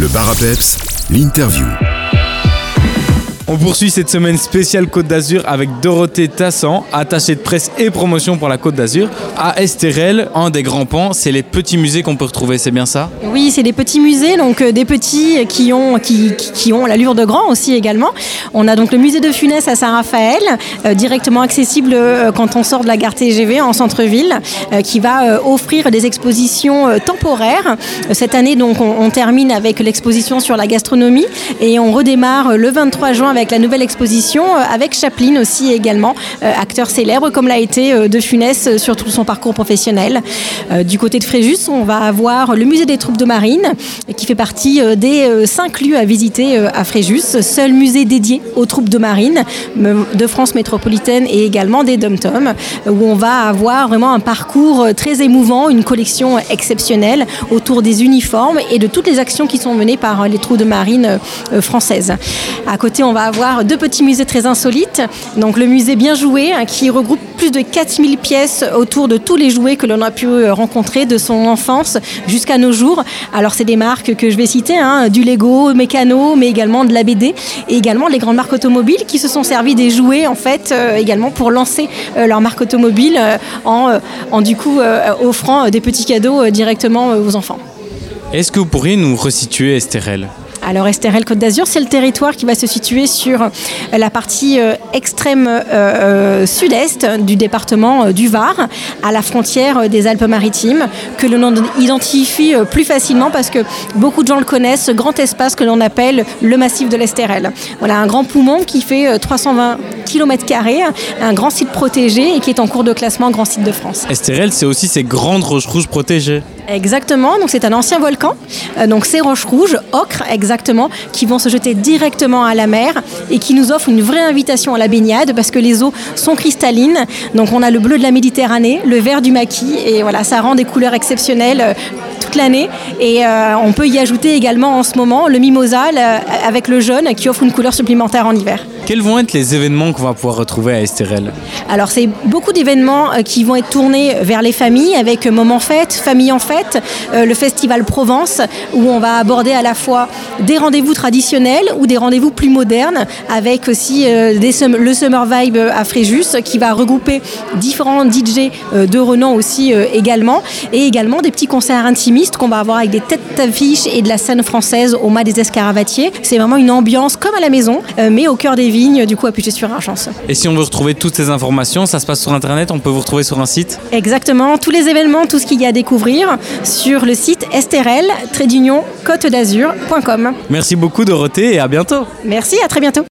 Le bar l'interview. On poursuit cette semaine spéciale Côte d'Azur avec Dorothée Tassan, attachée de presse et promotion pour la Côte d'Azur. À Estérel, un des grands pans, c'est les petits musées qu'on peut retrouver, c'est bien ça? Oui, c'est des petits musées, donc euh, des petits qui ont, qui, l'allure de grands aussi également. On a donc le musée de Funès à Saint-Raphaël, euh, directement accessible euh, quand on sort de la gare TGV en centre-ville, qui va offrir des expositions temporaires. Cette année, donc, on, on termine avec l'exposition sur la gastronomie et on redémarre le 23 juin avec la nouvelle exposition euh, avec Chaplin aussi également, euh, acteur célèbre comme l'a été euh, de Funès sur tout son parcours professionnel. Du côté de Fréjus, on va avoir le musée des troupes de marine qui fait partie des cinq lieux à visiter à Fréjus, seul musée dédié aux troupes de marine de France métropolitaine et également des dom-tom, où on va avoir vraiment un parcours très émouvant, une collection exceptionnelle autour des uniformes et de toutes les actions qui sont menées par les troupes de marine françaises. À côté, on va avoir deux petits musées très insolites. Donc le musée Bien Joué, hein, qui regroupe plus de 4000 pièces autour de tous les jouets que l'on a pu euh, rencontrer de son enfance jusqu'à nos jours. Alors c'est des marques que je vais citer, hein, du Lego, Mécano, mais également de la BD et également les grandes marques automobiles qui se sont servis des jouets en fait euh, également pour lancer euh, leur marque automobile en, en du coup offrant des petits cadeaux directement aux enfants. Est-ce que vous pourriez nous resituer Estérel? Alors Estérel Côte d'Azur, c'est le territoire qui va se situer sur euh, la partie euh, extrême euh, sud-est du département du Var, à la frontière des Alpes-Maritimes, que l'on identifie plus facilement parce que beaucoup de gens le connaissent, ce grand espace que l'on appelle le massif de l'Estérel. Voilà un grand poumon qui fait euh, 320 km, un grand site protégé et qui est en cours de classement grand site de France. Estérel, c'est aussi ces grandes roches rouges protégées. Exactement, donc c'est un ancien volcan. Euh, donc ces roches rouges, ocre exactement, qui vont se jeter directement à la mer et qui nous offrent une vraie invitation à la baignade parce que les eaux sont cristallines. Donc on a le bleu de la Méditerranée, le vert du maquis et voilà, ça rend des couleurs exceptionnelles euh, toute l'année. Et euh, on peut y ajouter également en ce moment le mimosa le- avec le jaune qui offre une couleur supplémentaire en hiver. Quels vont être les événements qu'on va pouvoir retrouver à Estérel Alors c'est beaucoup d'événements euh, qui vont être tournés vers les familles avec Moment Fête, Famille en Fête, euh, le festival Provence où on va aborder à la fois des rendez-vous traditionnels ou des rendez-vous plus modernes avec aussi euh, des sum- le Summer Vibe à Fréjus qui va regrouper différents DJ de renom aussi également et également des petits concerts qu'on va avoir avec des têtes d'affiche et de la scène française au mas des Escaravatiers. C'est vraiment une ambiance comme à la maison euh, mais au cœur des vignes du coup à Puget-sur-Argence. Et si on veut retrouver toutes ces informations, ça se passe sur Internet, on peut vous retrouver sur un site Exactement, tous les événements, tout ce qu'il y a à découvrir sur le site estrel côte d'azur.com. Merci beaucoup Dorothée et à bientôt Merci, à très bientôt.